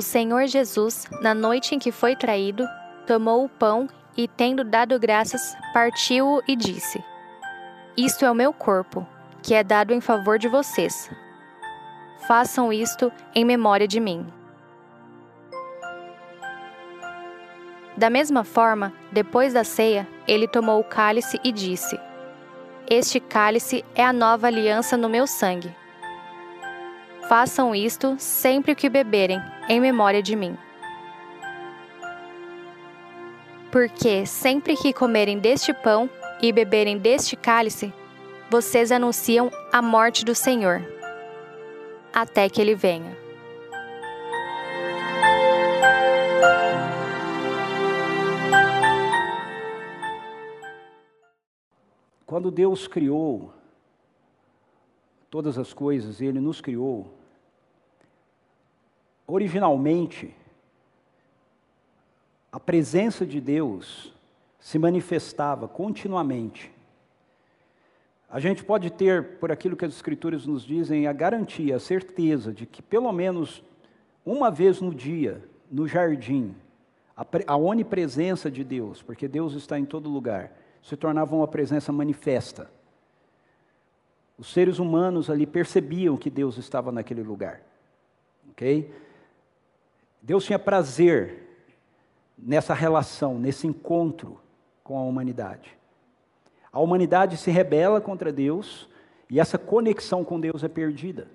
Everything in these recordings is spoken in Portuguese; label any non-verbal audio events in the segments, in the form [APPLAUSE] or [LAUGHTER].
O Senhor Jesus, na noite em que foi traído, tomou o pão e, tendo dado graças, partiu-o e disse: Isto é o meu corpo, que é dado em favor de vocês. Façam isto em memória de mim. Da mesma forma, depois da ceia, ele tomou o cálice e disse: Este cálice é a nova aliança no meu sangue. Façam isto sempre que beberem, em memória de mim. Porque sempre que comerem deste pão e beberem deste cálice, vocês anunciam a morte do Senhor, até que ele venha. Quando Deus criou todas as coisas, Ele nos criou, originalmente, a presença de Deus se manifestava continuamente. A gente pode ter, por aquilo que as Escrituras nos dizem, a garantia, a certeza de que pelo menos uma vez no dia, no jardim, a, onipresença de Deus, porque Deus está em todo lugar, se tornava uma presença manifesta. Os seres humanos ali percebiam que Deus estava naquele lugar. Ok? Deus tinha prazer nessa relação, nesse encontro com a humanidade. A humanidade se rebela contra Deus e essa conexão com Deus é perdida.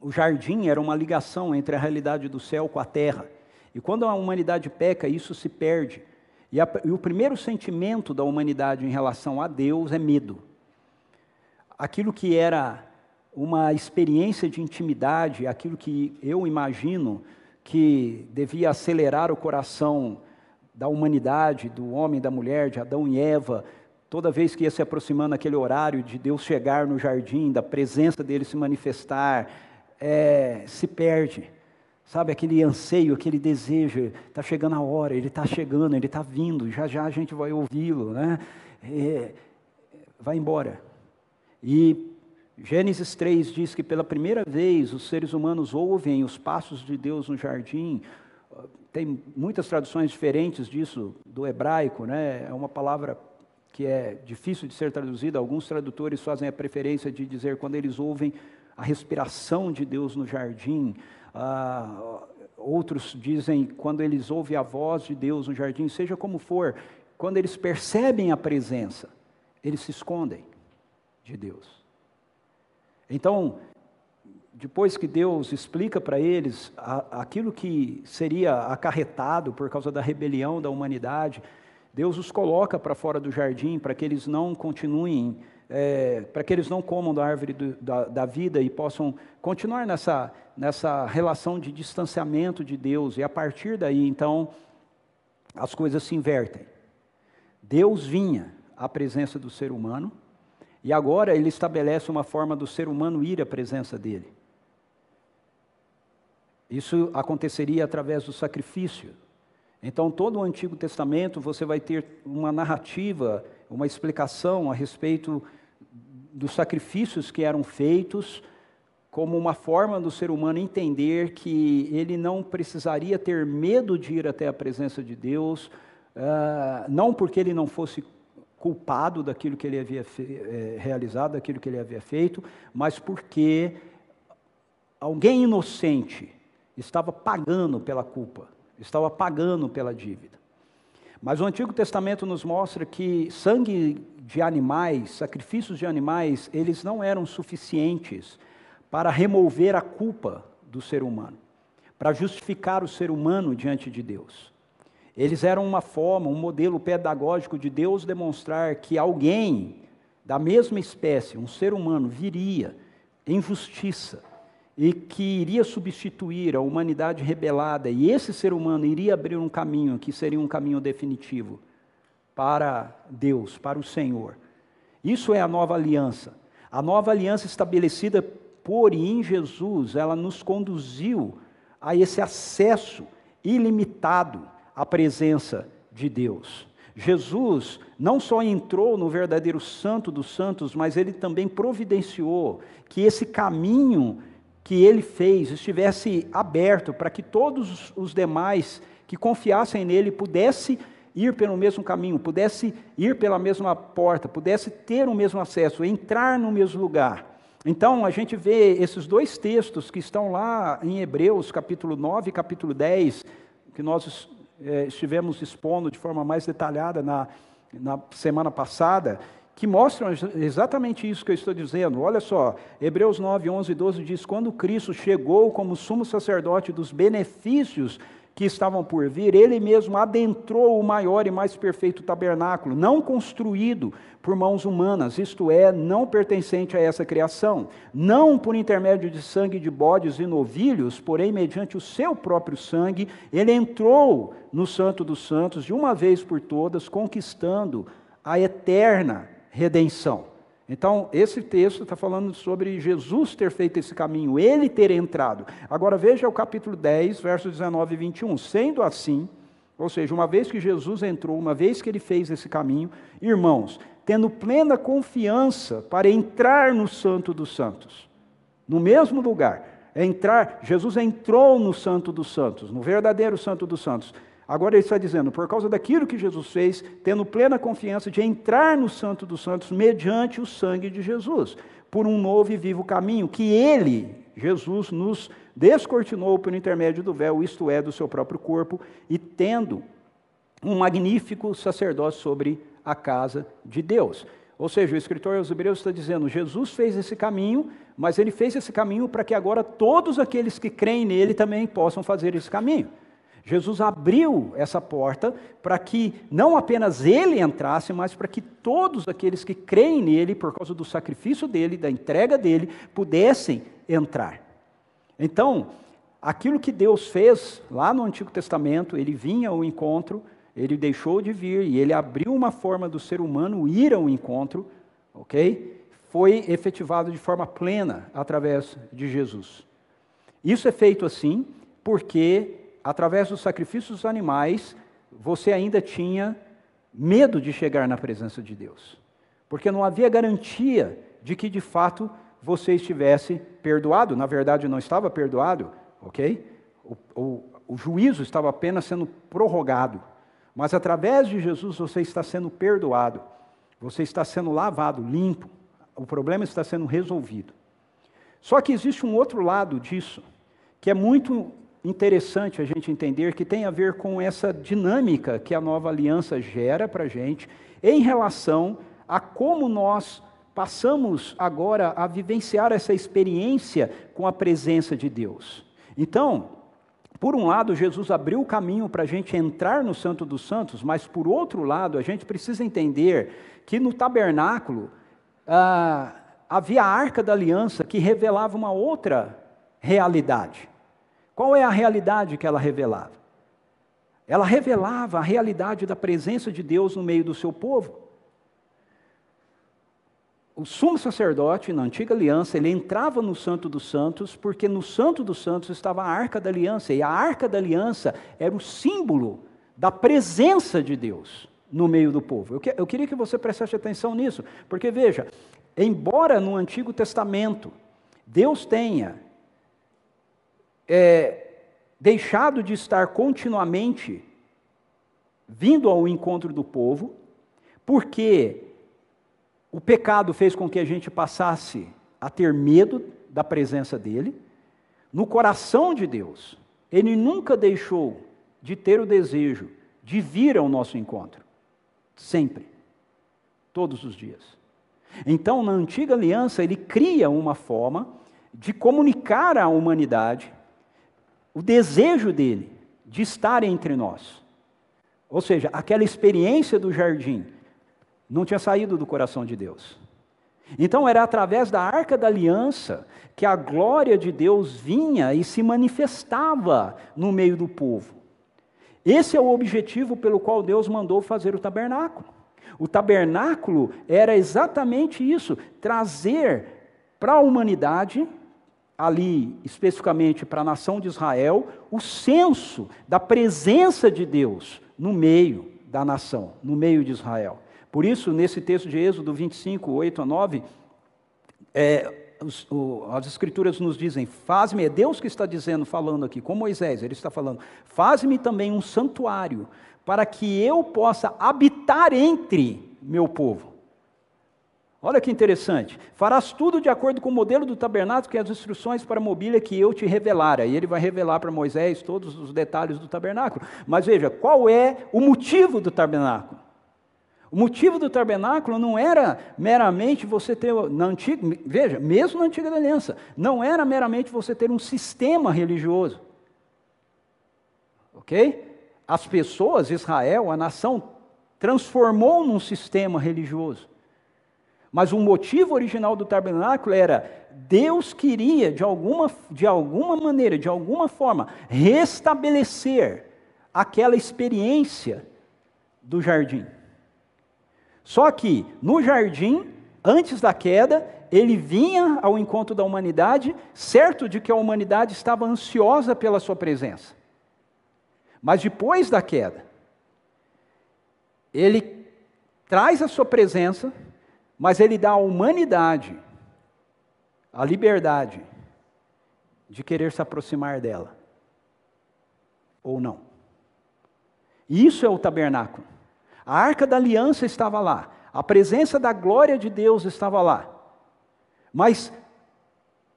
O jardim era uma ligação entre a realidade do céu com a terra. E quando a humanidade peca, isso se perde. E, a, e o primeiro sentimento da humanidade em relação a Deus é medo. Aquilo que era uma experiência de intimidade, aquilo que eu imagino que devia acelerar o coração da humanidade, do homem da mulher, de Adão e Eva, toda vez que ia se aproximando aquele horário de Deus chegar no jardim, da presença dele se manifestar, é, se perde. Sabe, aquele anseio, aquele desejo, está chegando a hora, ele está chegando, ele está vindo, já já a gente vai ouvi-lo, né? É, vai embora. E Gênesis 3 diz que pela primeira vez os seres humanos ouvem os passos de Deus no jardim. Tem muitas traduções diferentes disso do hebraico, né? É uma palavra que é difícil de ser traduzida. Alguns tradutores fazem a preferência de dizer quando eles ouvem a respiração de Deus no jardim. Ah, outros dizem quando eles ouvem a voz de Deus no jardim, seja como for, quando eles percebem a presença, eles se escondem de Deus. Então, depois que Deus explica para eles aquilo que seria acarretado por causa da rebelião da humanidade, Deus os coloca para fora do jardim para que eles não continuem, é, para que eles não comam da árvore do, da, da, vida e possam continuar nessa, nessa relação de distanciamento de Deus. E a partir daí, então, as coisas se invertem. Deus vinha à presença do ser humano, e agora ele estabelece uma forma do ser humano ir à presença dele. Isso aconteceria através do sacrifício. Então, todo o Antigo Testamento você vai ter uma narrativa, uma explicação a respeito dos sacrifícios que eram feitos, como uma forma do ser humano entender que ele não precisaria ter medo de ir até a presença de Deus, uh, não porque ele não fosse culpado daquilo que ele havia é, realizado, daquilo que ele havia feito, mas porque alguém inocente estava pagando pela culpa, estava pagando pela dívida. Mas o Antigo Testamento nos mostra que sangue de animais, sacrifícios de animais, eles não eram suficientes para remover a culpa do ser humano, para justificar o ser humano diante de Deus. Eles eram uma forma, um modelo pedagógico de Deus demonstrar que alguém da mesma espécie, um ser humano, viria em justiça e que iria substituir a humanidade rebelada, e esse ser humano iria abrir um caminho que seria um caminho definitivo para Deus, para o Senhor. Isso é a nova aliança. A nova aliança estabelecida por e em Jesus, ela nos conduziu a esse acesso ilimitado a presença de Deus. Jesus não só entrou no verdadeiro santo dos santos, mas ele também providenciou que esse caminho que ele fez estivesse aberto para que todos os demais que confiassem nele pudessem ir pelo mesmo caminho, pudesse ir pela mesma porta, pudesse ter o mesmo acesso, entrar no mesmo lugar. Então, a gente vê esses dois textos que estão lá em Hebreus, capítulo 9 e capítulo 10, que nós é, estivemos expondo de forma mais detalhada na, na semana passada, que mostram exatamente isso que eu estou dizendo. Olha só, Hebreus 9, 11 e 12 diz: Quando Cristo chegou como sumo sacerdote dos benefícios que estavam por vir, ele mesmo adentrou o maior e mais perfeito tabernáculo, não construído por mãos humanas, isto é, não pertencente a essa criação, não por intermédio de sangue de bodes e novilhos, porém mediante o seu próprio sangue, ele entrou no Santo dos Santos de uma vez por todas, conquistando a eterna redenção. Então, esse texto está falando sobre Jesus ter feito esse caminho, ele ter entrado. Agora veja o capítulo 10, versos 19 e 21. Sendo assim, ou seja, uma vez que Jesus entrou, uma vez que ele fez esse caminho, irmãos, tendo plena confiança para entrar no Santo dos Santos, no mesmo lugar, entrar, Jesus entrou no Santo dos Santos, no verdadeiro Santo dos Santos. Agora ele está dizendo, por causa daquilo que Jesus fez, tendo plena confiança de entrar no Santo dos Santos mediante o sangue de Jesus, por um novo e vivo caminho que ele, Jesus, nos descortinou por intermédio do véu, isto é, do seu próprio corpo, e tendo um magnífico sacerdócio sobre a casa de Deus. Ou seja, o escritor aos Hebreus está dizendo: Jesus fez esse caminho, mas ele fez esse caminho para que agora todos aqueles que creem nele também possam fazer esse caminho. Jesus abriu essa porta para que não apenas ele entrasse, mas para que todos aqueles que creem nele, por causa do sacrifício dele, da entrega dele, pudessem entrar. Então, aquilo que Deus fez lá no Antigo Testamento, ele vinha ao encontro, ele deixou de vir e ele abriu uma forma do ser humano ir ao encontro, ok? Foi efetivado de forma plena através de Jesus. Isso é feito assim porque através dos sacrifícios dos animais, você ainda tinha medo de chegar na presença de Deus. Porque não havia garantia de que de fato você estivesse perdoado. Na verdade, não estava perdoado, ok? O, o, o juízo estava apenas sendo prorrogado. Mas através de Jesus você está sendo perdoado. Você está sendo lavado, limpo. O problema está sendo resolvido. Só que existe um outro lado disso, que é muito interessante a gente entender que tem a ver com essa dinâmica que a nova aliança gera para a gente em relação a como nós passamos agora a vivenciar essa experiência com a presença de Deus. Então, por um lado, Jesus abriu o caminho para a gente entrar no Santo dos Santos, mas por outro lado, a gente precisa entender que no tabernáculo ah, havia a arca da aliança que revelava uma outra realidade. Qual é a realidade que ela revelava? Ela revelava a realidade da presença de Deus no meio do seu povo. O sumo sacerdote, na antiga aliança, ele entrava no Santo dos Santos, porque no Santo dos Santos estava a arca da aliança, e a arca da aliança era o símbolo da presença de Deus no meio do povo. Eu, que, eu queria que você prestasse atenção nisso, porque veja, embora no Antigo Testamento Deus tenha é, deixado de estar continuamente vindo ao encontro do povo, porque o pecado fez com que a gente passasse a ter medo da presença dele. No coração de Deus, ele nunca deixou de ter o desejo de vir ao nosso encontro. Sempre. Todos os dias. Então, na antiga aliança, ele cria uma forma de comunicar à humanidade o desejo dele de estar entre nós. Ou seja, aquela experiência do jardim não tinha saído do coração de Deus. Então era através da arca da aliança que a glória de Deus vinha e se manifestava no meio do povo. Esse é o objetivo pelo qual Deus mandou fazer o tabernáculo. O tabernáculo era exatamente isso: trazer para a humanidade ali especificamente para a nação de Israel, o senso da presença de Deus no meio da nação, no meio de Israel. Por isso, nesse texto de Êxodo 25, 8 a 9, é, os, o, as escrituras nos dizem: faz-me, é Deus que está dizendo, falando aqui, com Moisés, ele está falando: faz-me também um santuário, para que eu possa habitar entre meu povo. Olha que interessante. Farás tudo de acordo com o modelo do tabernáculo e as instruções para a mobília que eu te revelar. Aí ele vai revelar para Moisés todos os detalhes do tabernáculo. Mas veja, qual é o motivo do tabernáculo? O motivo do tabernáculo não era meramente você ter, na antiga, veja, mesmo na antiga aliança, não era meramente você ter um sistema religioso. Ok? As pessoas, Israel, a nação, transformou num sistema religioso. Mas o motivo original do tabernáculo era Deus queria, de alguma, de alguma maneira, de alguma forma, restabelecer aquela experiência do jardim. Só que no jardim, antes da queda, ele vinha ao encontro da humanidade, certo de que a humanidade estava ansiosa pela sua presença. Mas depois da queda, ele traz a sua presença, mas ele dá à humanidade a liberdade de querer se aproximar dela. Ou não. Isso é o tabernáculo. A arca da aliança estava lá, a presença da glória de Deus estava lá. Mas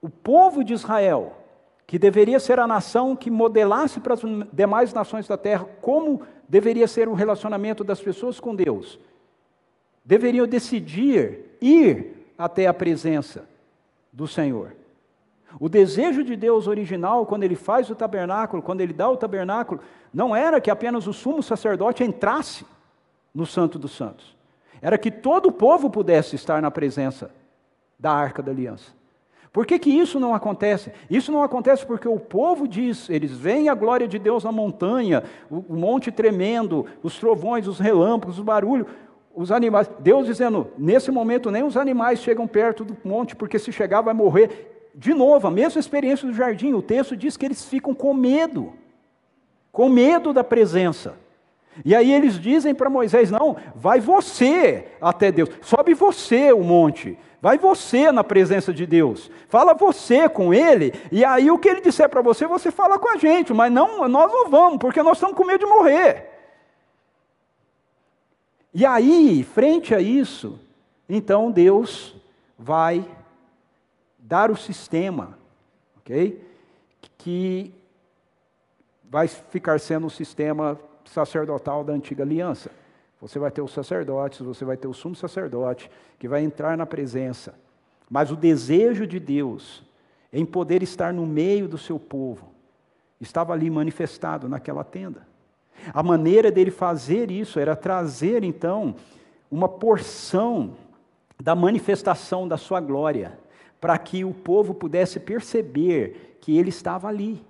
o povo de Israel, que deveria ser a nação que modelasse para as demais nações da terra como deveria ser o relacionamento das pessoas com Deus, deveriam decidir ir até a presença do Senhor. O desejo de Deus original, quando ele faz o tabernáculo, quando ele dá o tabernáculo, não era que apenas o sumo sacerdote entrasse no Santo dos Santos. Era que todo o povo pudesse estar na presença da arca da aliança. Por que, que isso não acontece? Isso não acontece porque o povo diz, eles veem a glória de Deus na montanha, o, monte tremendo, os trovões, os relâmpagos, o barulho, os animais. Deus dizendo, nesse momento nem os animais chegam perto do monte, porque se chegar vai morrer. De novo, a mesma experiência do jardim, o texto diz que eles ficam com medo, com medo da presença. E aí eles dizem para Moisés: não, vai você até Deus, sobe você o monte, vai você na presença de Deus, fala você com ele, e aí o que ele disser para você, você fala com a gente, mas não, nós não vamos, porque nós estamos com medo de morrer. E aí, frente a isso, então Deus vai dar o sistema, ok? Que vai ficar sendo o sistema sacerdotal da antiga aliança. Você vai ter os sacerdotes, você vai ter o sumo sacerdote, que vai entrar na presença. Mas o desejo de Deus em poder estar no meio do seu povo estava ali manifestado naquela tenda. A maneira dele fazer isso era trazer então uma porção da manifestação da sua glória, para que o povo pudesse perceber que ele estava ali.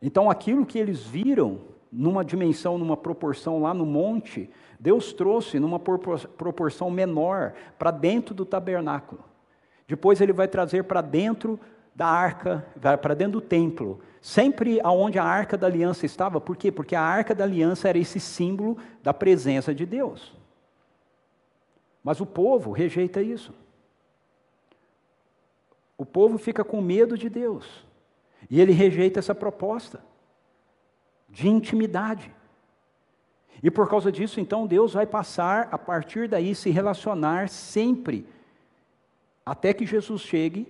Então aquilo que eles viram numa dimensão, numa proporção lá no monte, Deus trouxe numa proporção menor para dentro do tabernáculo. Depois ele vai trazer para dentro da arca, para dentro do templo, sempre aonde a arca da aliança estava. Por quê? Porque a arca da aliança era esse símbolo da presença de Deus. Mas o povo rejeita isso. O povo fica com medo de Deus. E ele rejeita essa proposta de intimidade. E por causa disso, então, Deus vai passar, a partir daí, se relacionar sempre, até que Jesus chegue,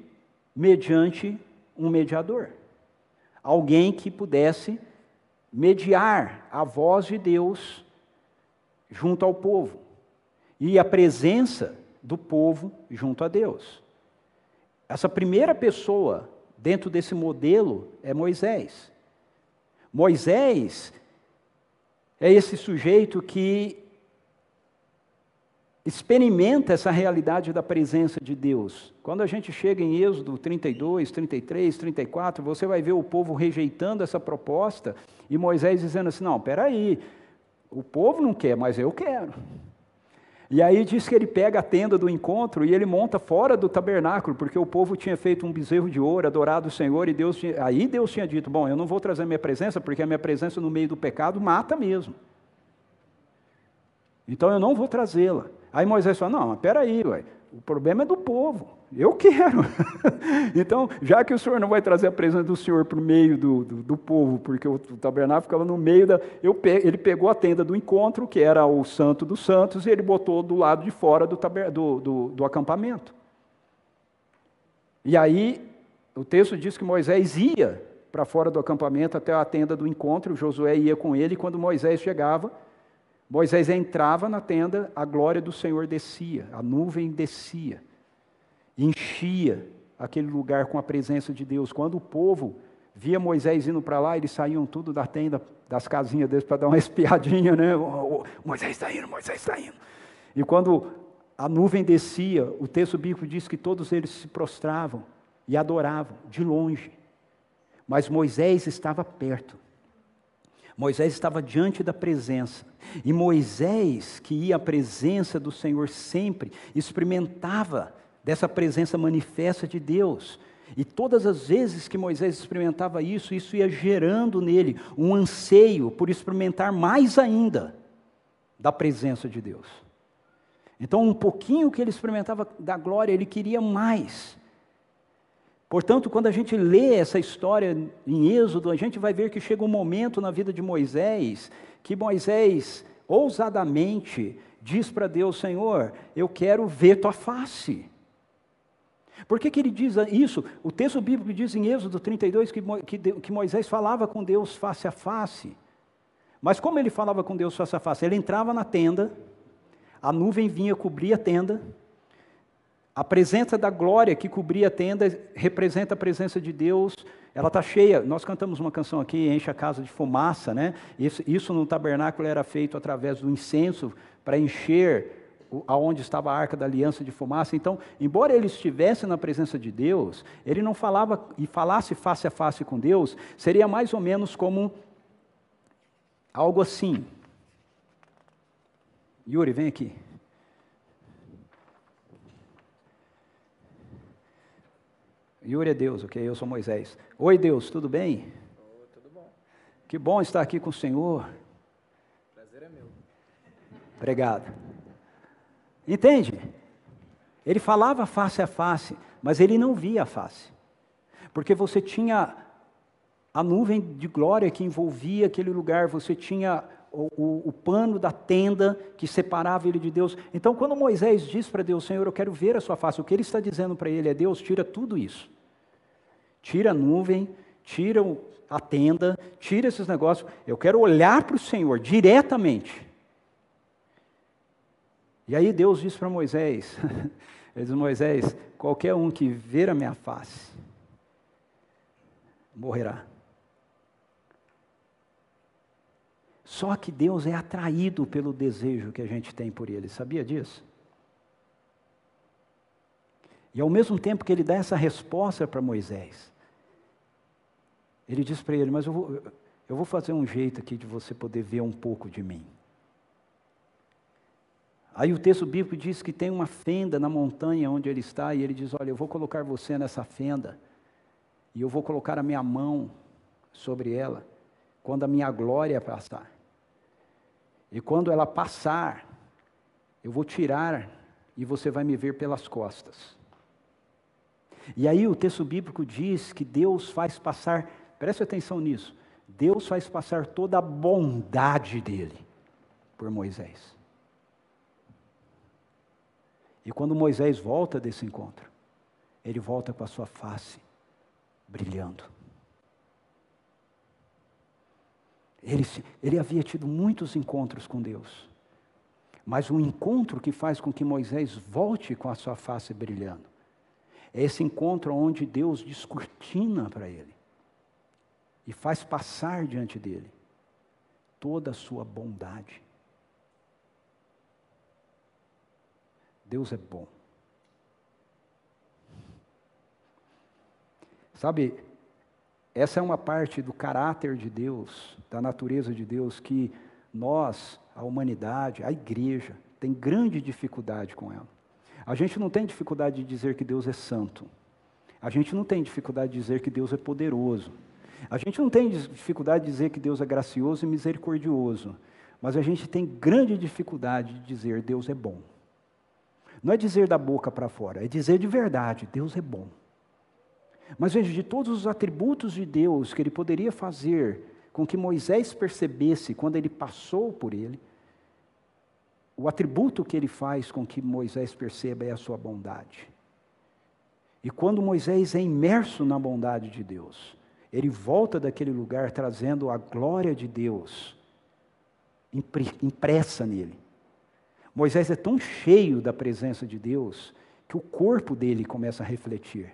mediante um mediador. Alguém que pudesse mediar a voz de Deus junto ao povo e a presença do povo junto a Deus. Essa primeira pessoa dentro desse modelo é Moisés. Moisés é esse sujeito que experimenta essa realidade da presença de Deus. Quando a gente chega em Êxodo 32, 33, 34, você vai ver o povo rejeitando essa proposta e Moisés dizendo assim: não, peraí, o povo não quer, mas eu quero. E aí diz que ele pega a tenda do encontro e ele monta fora do tabernáculo, porque o povo tinha feito um bezerro de ouro, adorado o Senhor, e Deus tinha, aí Deus tinha dito: Bom, eu não vou trazer minha presença, porque a minha presença no meio do pecado mata mesmo. Então eu não vou trazê-la. Aí Moisés falou: Não, peraí, ué, o problema é do povo. Eu quero. [LAUGHS] então, já que o Senhor não vai trazer a presença do Senhor para o meio do, do, do, povo, porque o, tabernáculo ficava no meio da. Eu, ele pegou a tenda do encontro, que era o Santo dos Santos, e ele botou do lado de fora do, do, do, do acampamento. E aí, o texto diz que Moisés ia para fora do acampamento até a tenda do encontro, Josué ia com ele, e quando Moisés chegava, Moisés entrava na tenda, a glória do Senhor descia, a nuvem descia, enchia aquele lugar com a presença de Deus. Quando o povo via Moisés indo para lá, eles saíam tudo da tenda, das casinhas deles para dar uma [LAUGHS] espiadinha, né? Oh, oh, Moisés está indo, Moisés está indo. E quando a nuvem descia, o texto bíblico diz que todos eles se prostravam e adoravam de longe. Mas Moisés estava perto. Moisés estava diante da presença. E Moisés, que ia à presença do Senhor sempre, experimentava dessa presença manifesta de Deus. E todas as vezes que Moisés experimentava isso, isso ia gerando nele um anseio por experimentar mais ainda da presença de Deus. Então, um pouquinho que ele experimentava da glória, ele queria mais. Portanto, quando a gente lê essa história em Êxodo, a gente vai ver que chega um momento na vida de Moisés que Moisés ousadamente diz para Deus: Senhor, eu quero ver tua face. Por que, que ele diz isso? O texto bíblico diz em Êxodo 32 que, que, que Moisés falava com Deus face a face. Mas como ele falava com Deus face a face? Ele entrava na tenda, a nuvem vinha cobrir a tenda, a presença da glória que cobria a tenda representa a presença de Deus. Ela está cheia. Nós cantamos uma canção aqui, enche a casa de fumaça, né? Isso, isso no tabernáculo era feito através do incenso para encher aonde estava a arca da aliança de fumaça. Então, embora ele estivesse na presença de Deus, ele não falava e falasse face a face com Deus, seria mais ou menos como algo assim. Yuri, vem aqui. Yuri é Deus, ok? Eu sou Moisés. Oi, Deus, tudo bem? Oh, tudo bom. Que bom estar aqui com o Senhor. Prazer é meu. Obrigado. Entende? Ele falava face a face, mas ele não via a face. Porque você tinha a nuvem de glória que envolvia aquele lugar, você tinha o, o, o, pano da tenda que separava ele de Deus. Então, quando Moisés diz para Deus, Senhor, eu quero ver a sua face, o que ele está dizendo para ele é: Deus, tira tudo isso. Tira a nuvem, tira a tenda, tira esses negócios. Eu quero olhar para o Senhor diretamente. E aí Deus diz para Moisés: [LAUGHS] Ele diz, Moisés, qualquer um que ver a minha face, morrerá. Só que Deus é atraído pelo desejo que a gente tem por Ele, sabia disso? E ao mesmo tempo que ele dá essa resposta para Moisés, ele diz para ele: Mas eu vou, eu vou fazer um jeito aqui de você poder ver um pouco de mim. Aí o texto bíblico diz que tem uma fenda na montanha onde ele está, e ele diz: Olha, eu vou colocar você nessa fenda, e eu vou colocar a minha mão sobre ela, quando a minha glória passar. E quando ela passar, eu vou tirar e você vai me ver pelas costas. E aí o texto bíblico diz que Deus faz passar, preste atenção nisso, Deus faz passar toda a bondade dele por Moisés. E quando Moisés volta desse encontro, ele volta com a sua face brilhando. Ele, ele havia tido muitos encontros com Deus. Mas o encontro que faz com que Moisés volte com a sua face brilhando é esse encontro onde Deus descortina para ele e faz passar diante dele toda a sua bondade. Deus é bom. Sabe, essa é uma parte do caráter de Deus, da natureza de Deus, que nós, a humanidade, a igreja, tem grande dificuldade com ela. A gente não tem dificuldade de dizer que Deus é santo. A gente não tem dificuldade de dizer que Deus é poderoso. A gente não tem dificuldade de dizer que Deus é gracioso e misericordioso. Mas a gente tem grande dificuldade de dizer Deus é bom. Não é dizer da boca para fora, é dizer de verdade: Deus é bom. Mas veja, de todos os atributos de Deus que ele poderia fazer com que Moisés percebesse quando ele passou por ele, o atributo que ele faz com que Moisés perceba é a sua bondade. E quando Moisés é imerso na bondade de Deus, ele volta daquele lugar trazendo a glória de Deus impressa nele. Moisés é tão cheio da presença de Deus que o corpo dele começa a refletir.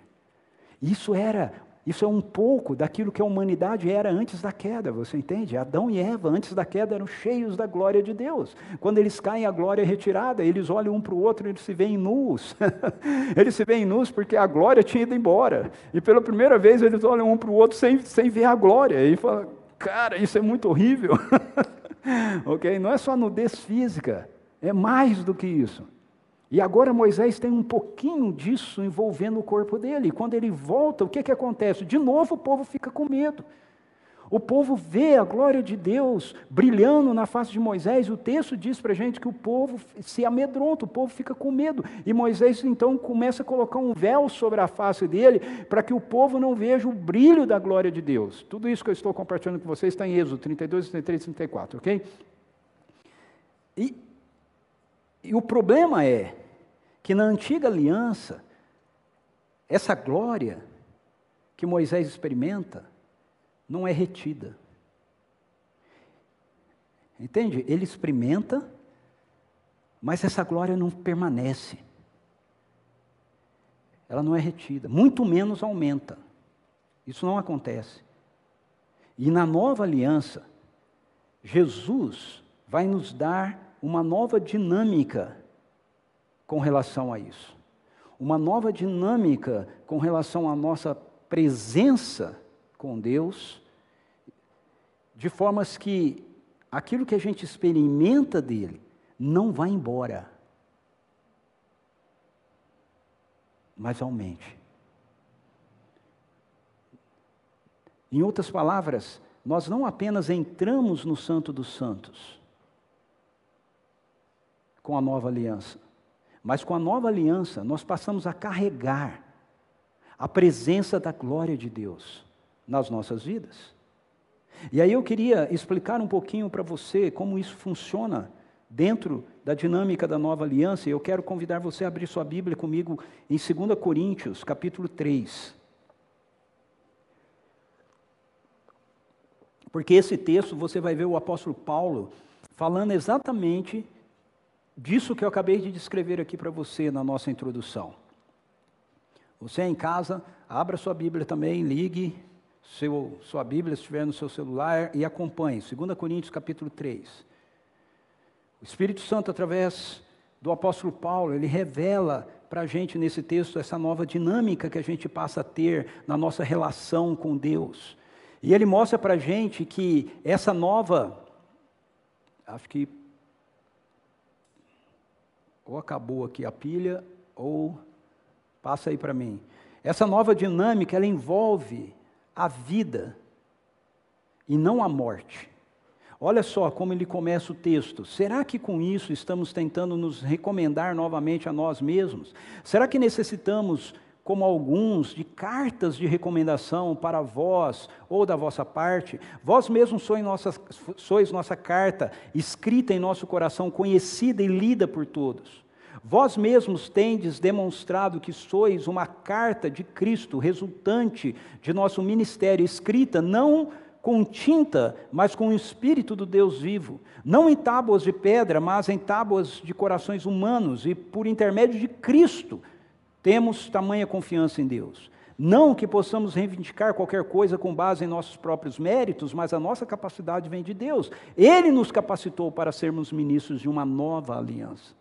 Isso era, isso é um pouco daquilo que a humanidade era antes da queda, você entende? Adão e Eva, antes da queda, eram cheios da glória de Deus. Quando eles caem, a glória é retirada, eles olham um para o outro e eles se veem nus. [LAUGHS] eles se veem nus porque a glória tinha ido embora. E pela primeira vez eles olham um para o outro sem, sem ver a glória. E falam, cara, isso é muito horrível. [LAUGHS] ok? Não é só nudez física, é mais do que isso. E agora Moisés tem um pouquinho disso envolvendo o corpo dele. E quando ele volta, o que, que acontece? De novo o povo fica com medo. O povo vê a glória de Deus brilhando na face de Moisés, o texto diz para a gente que o povo se amedronta, o povo fica com medo. E Moisés então começa a colocar um véu sobre a face dele, para que o povo não veja o brilho da glória de Deus. Tudo isso que eu estou compartilhando com vocês está em Êxodo 32, 33 e 34, ok? E e o problema é que na antiga aliança, essa glória que Moisés experimenta não é retida. Entende? Ele experimenta, mas essa glória não permanece. Ela não é retida, muito menos aumenta. Isso não acontece. E na nova aliança, Jesus vai nos dar uma nova dinâmica com relação a isso. Uma nova dinâmica com relação à nossa presença com Deus, de formas que aquilo que a gente experimenta dele não vai embora, mas aumente. Em outras palavras, nós não apenas entramos no Santo dos Santos, com a nova aliança. Mas com a nova aliança, nós passamos a carregar a presença da glória de Deus nas nossas vidas. E aí eu queria explicar um pouquinho para você como isso funciona dentro da dinâmica da nova aliança. E eu quero convidar você a abrir sua Bíblia comigo em 2 Coríntios, capítulo 3. Porque esse texto você vai ver o apóstolo Paulo falando exatamente disso que eu acabei de descrever aqui para você na nossa introdução. Você em casa, abra sua Bíblia também, ligue seu, sua Bíblia, se estiver no seu celular, e acompanhe. 2 Coríntios capítulo 3. O Espírito Santo, através do apóstolo Paulo, ele revela para a gente nesse texto essa nova dinâmica que a gente passa a ter na nossa relação com Deus. E ele mostra para a gente que essa nova, acho que ou acabou aqui a pilha, ou passa aí para mim. Essa nova dinâmica, ela envolve a vida e não a morte. Olha só como ele começa o texto. Será que com isso estamos tentando nos recomendar novamente a nós mesmos? Será que necessitamos como alguns, de cartas de recomendação para vós ou da vossa parte. Vós mesmos sois nossa, sois nossa carta, escrita em nosso coração, conhecida e lida por todos. Vós mesmos tendes demonstrado que sois uma carta de Cristo, resultante de nosso ministério, escrita não com tinta, mas com o Espírito do Deus vivo, não em tábuas de pedra, mas em tábuas de corações humanos, e por intermédio de Cristo temos tamanha confiança em Deus. Não que possamos reivindicar qualquer coisa com base em nossos próprios méritos, mas a nossa capacidade vem de Deus. Ele nos capacitou para sermos ministros de uma nova aliança.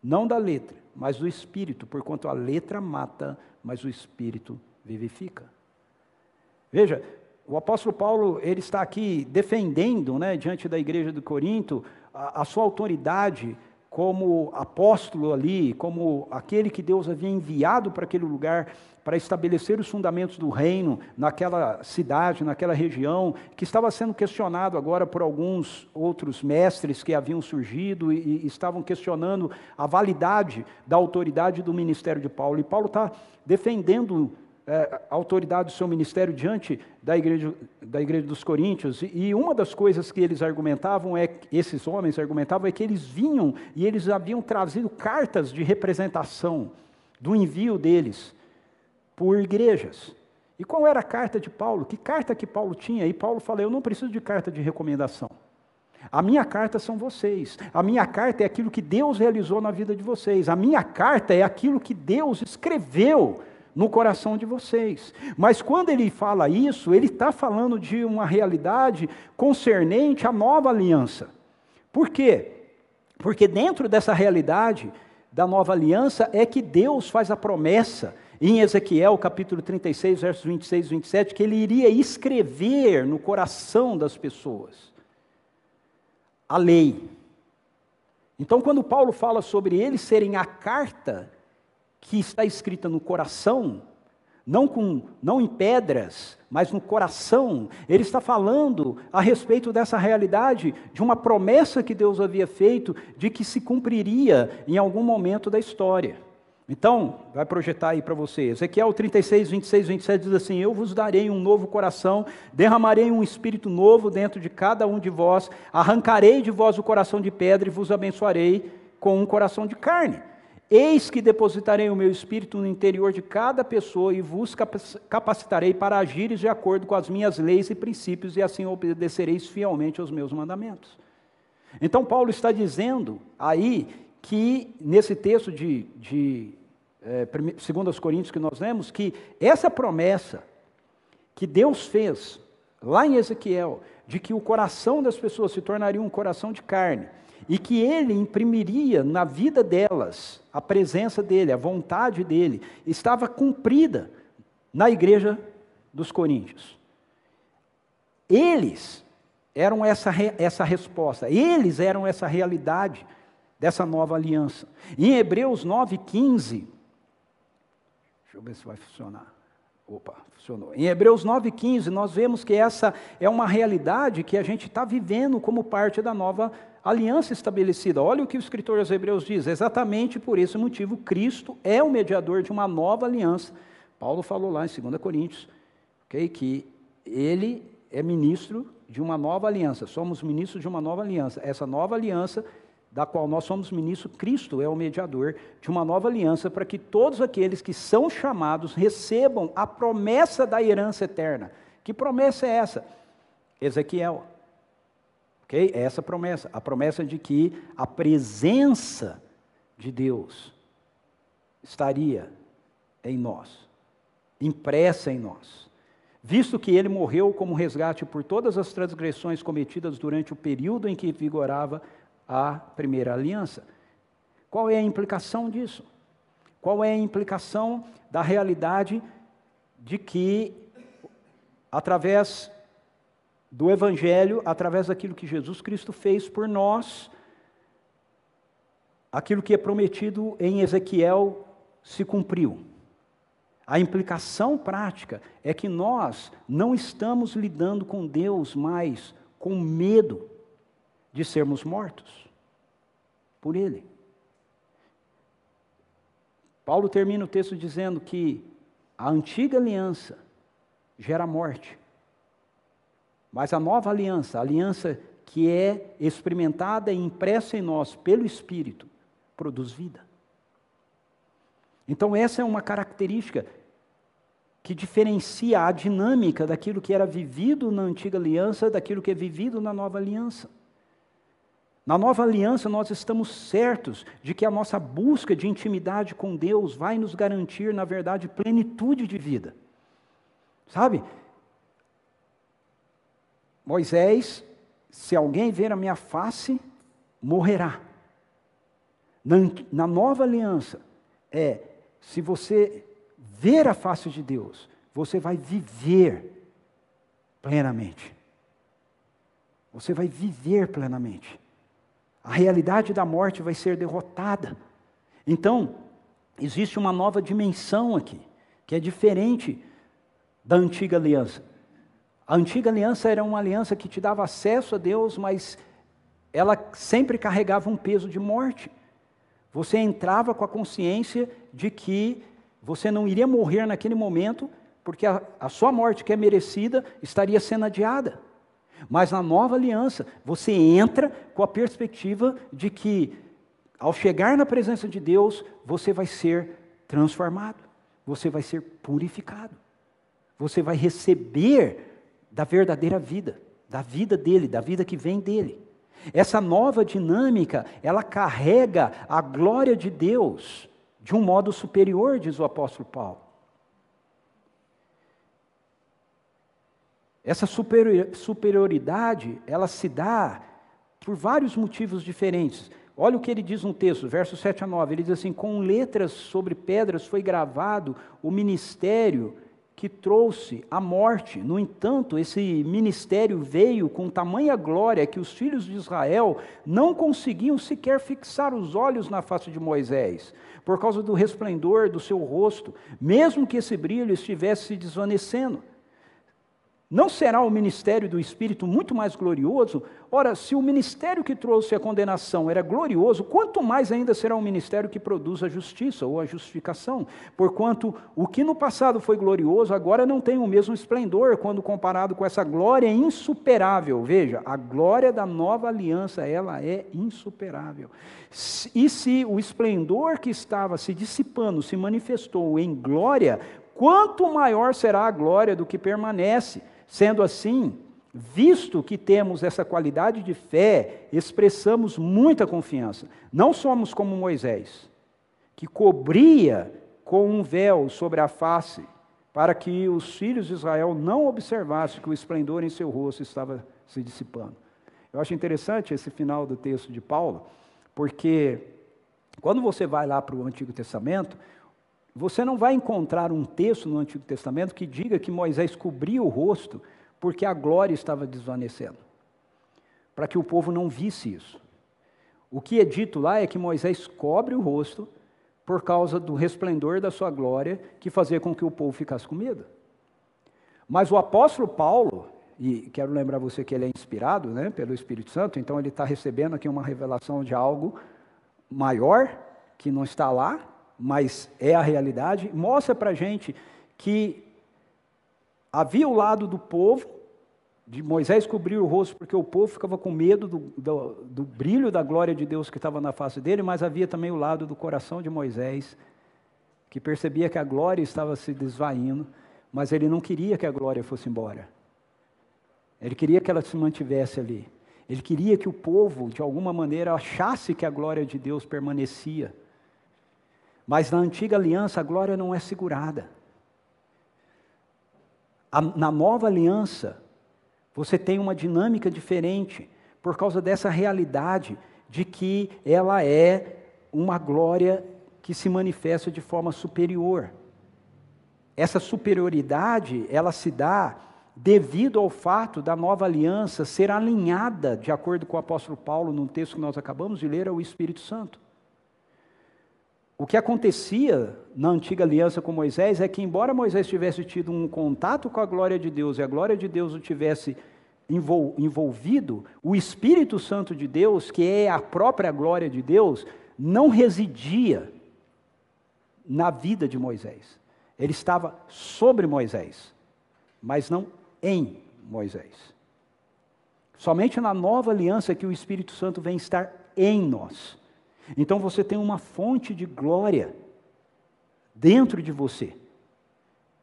Não da letra, mas do espírito, porquanto a letra mata, mas o espírito vivifica. Veja, o apóstolo Paulo, ele está aqui defendendo, né, diante da igreja de Corinto, a, a sua autoridade como apóstolo ali, como aquele que Deus havia enviado para aquele lugar para estabelecer os fundamentos do reino naquela cidade, naquela região, que estava sendo questionado agora por alguns outros mestres que haviam surgido e, e estavam questionando a validade da autoridade do ministério de Paulo. E Paulo está defendendo é, autoridade do seu ministério diante da igreja, da igreja dos Coríntios, e uma das coisas que eles argumentavam, é, esses homens argumentavam, é que eles vinham e eles haviam trazido cartas de representação do envio deles por igrejas. E qual era a carta de Paulo? Que carta que Paulo tinha? E Paulo fala: Eu não preciso de carta de recomendação. A minha carta são vocês. A minha carta é aquilo que Deus realizou na vida de vocês. A minha carta é aquilo que Deus escreveu no coração de vocês. Mas quando ele fala isso, ele está falando de uma realidade concernente à nova aliança. Por quê? Porque dentro dessa realidade da nova aliança é que Deus faz a promessa em Ezequiel capítulo 36, versos 26 e 27, que ele iria escrever no coração das pessoas a lei. Então, quando Paulo fala sobre eles serem a carta que está escrita no coração, não, com, não em pedras, mas no coração, ele está falando a respeito dessa realidade, de uma promessa que Deus havia feito, de que se cumpriria em algum momento da história. Então, vai projetar aí para você. Ezequiel 36, 26, 27 diz assim: Eu vos darei um novo coração, derramarei um espírito novo dentro de cada um de vós, arrancarei de vós o coração de pedra e vos abençoarei com um coração de carne. Eis que depositarei o meu espírito no interior de cada pessoa e vos capacitarei para agires de acordo com as minhas leis e princípios, e assim obedecereis fielmente aos meus mandamentos. Então, Paulo está dizendo aí que nesse texto de, de é, 2 Coríntios que nós lemos, que essa promessa que Deus fez lá em Ezequiel, de que o coração das pessoas se tornaria um coração de carne, e que ele imprimiria na vida delas a presença dele, a vontade dele, estava cumprida na igreja dos Coríntios. Eles eram essa, essa resposta, eles eram essa realidade dessa nova aliança. Em Hebreus 9,15, deixa eu ver se vai funcionar. Opa, funcionou. Em Hebreus 9,15, nós vemos que essa é uma realidade que a gente está vivendo como parte da nova aliança estabelecida. Olha o que o escritor aos Hebreus diz: exatamente por esse motivo, Cristo é o mediador de uma nova aliança. Paulo falou lá em 2 Coríntios, okay, que ele é ministro de uma nova aliança, somos ministros de uma nova aliança. Essa nova aliança da qual nós somos ministros, Cristo é o mediador de uma nova aliança para que todos aqueles que são chamados recebam a promessa da herança eterna. Que promessa é essa? Ezequiel. Ok? É essa promessa. A promessa de que a presença de Deus estaria em nós, impressa em nós. Visto que ele morreu como resgate por todas as transgressões cometidas durante o período em que vigorava a primeira aliança. Qual é a implicação disso? Qual é a implicação da realidade de que, através do Evangelho, através daquilo que Jesus Cristo fez por nós, aquilo que é prometido em Ezequiel se cumpriu. A implicação prática é que nós não estamos lidando com Deus mais com medo de sermos mortos por Ele. Paulo termina o texto dizendo que a antiga aliança gera morte, mas a nova aliança, a aliança que é experimentada e impressa em nós pelo Espírito, produz vida. Então, essa é uma característica que diferencia a dinâmica daquilo que era vivido na antiga aliança daquilo que é vivido na nova aliança. Na nova aliança, nós estamos certos de que a nossa busca de intimidade com Deus vai nos garantir, na verdade, plenitude de vida. Sabe? Moisés, se alguém ver a minha face, morrerá. Na, na nova aliança, é, se você ver a face de Deus, você vai viver plenamente. Você vai viver plenamente. A realidade da morte vai ser derrotada. Então, existe uma nova dimensão aqui, que é diferente da antiga aliança. A antiga aliança era uma aliança que te dava acesso a Deus, mas ela sempre carregava um peso de morte. Você entrava com a consciência de que você não iria morrer naquele momento, porque a, a sua morte, que é merecida, estaria sendo adiada. Mas na nova aliança, você entra com a perspectiva de que, ao chegar na presença de Deus, você vai ser transformado, você vai ser purificado, você vai receber da verdadeira vida, da vida dele, da vida que vem dele. Essa nova dinâmica, ela carrega a glória de Deus de um modo superior, diz o apóstolo Paulo. Essa superioridade, ela se dá por vários motivos diferentes. Olha o que ele diz no texto, versos 7 a 9. Ele diz assim: Com letras sobre pedras foi gravado o ministério que trouxe a morte. No entanto, esse ministério veio com tamanha glória que os filhos de Israel não conseguiam sequer fixar os olhos na face de Moisés, por causa do resplendor do seu rosto, mesmo que esse brilho estivesse se desvanecendo. Não será o ministério do Espírito muito mais glorioso? Ora, se o ministério que trouxe a condenação era glorioso, quanto mais ainda será o ministério que produz a justiça ou a justificação? Porquanto o que no passado foi glorioso, agora não tem o mesmo esplendor quando comparado com essa glória insuperável. Veja, a glória da nova aliança, ela é insuperável. E se o esplendor que estava se dissipando se manifestou em glória, quanto maior será a glória do que permanece? Sendo assim, visto que temos essa qualidade de fé, expressamos muita confiança. Não somos como Moisés, que cobria com um véu sobre a face, para que os filhos de Israel não observassem que o esplendor em seu rosto estava se dissipando. Eu acho interessante esse final do texto de Paulo, porque quando você vai lá para o Antigo Testamento, você não vai encontrar um texto no Antigo Testamento que diga que Moisés cobria o rosto porque a glória estava desvanecendo, para que o povo não visse isso. O que é dito lá é que Moisés cobre o rosto por causa do resplendor da sua glória que fazia com que o povo ficasse com medo. Mas o apóstolo Paulo, e quero lembrar você que ele é inspirado né, pelo Espírito Santo, então ele está recebendo aqui uma revelação de algo maior que não está lá, mas é a realidade, mostra para a gente que havia o lado do povo, de Moisés cobrir o rosto porque o povo ficava com medo do, do, do brilho da glória de Deus que estava na face dele, mas havia também o lado do coração de Moisés, que percebia que a glória estava se desvaindo, mas ele não queria que a glória fosse embora. Ele queria que ela se mantivesse ali. Ele queria que o povo, de alguma maneira, achasse que a glória de Deus permanecia. Mas na antiga aliança a glória não é segurada. Na nova aliança, você tem uma dinâmica diferente, por causa dessa realidade de que ela é uma glória que se manifesta de forma superior. Essa superioridade, ela se dá devido ao fato da nova aliança ser alinhada, de acordo com o apóstolo Paulo, no texto que nós acabamos de ler, ao Espírito Santo. O que acontecia na antiga aliança com Moisés é que, embora Moisés tivesse tido um contato com a glória de Deus e a glória de Deus o tivesse envolvido, o Espírito Santo de Deus, que é a própria glória de Deus, não residia na vida de Moisés. Ele estava sobre Moisés, mas não em Moisés. Somente na nova aliança que o Espírito Santo vem estar em nós. Então você tem uma fonte de glória dentro de você.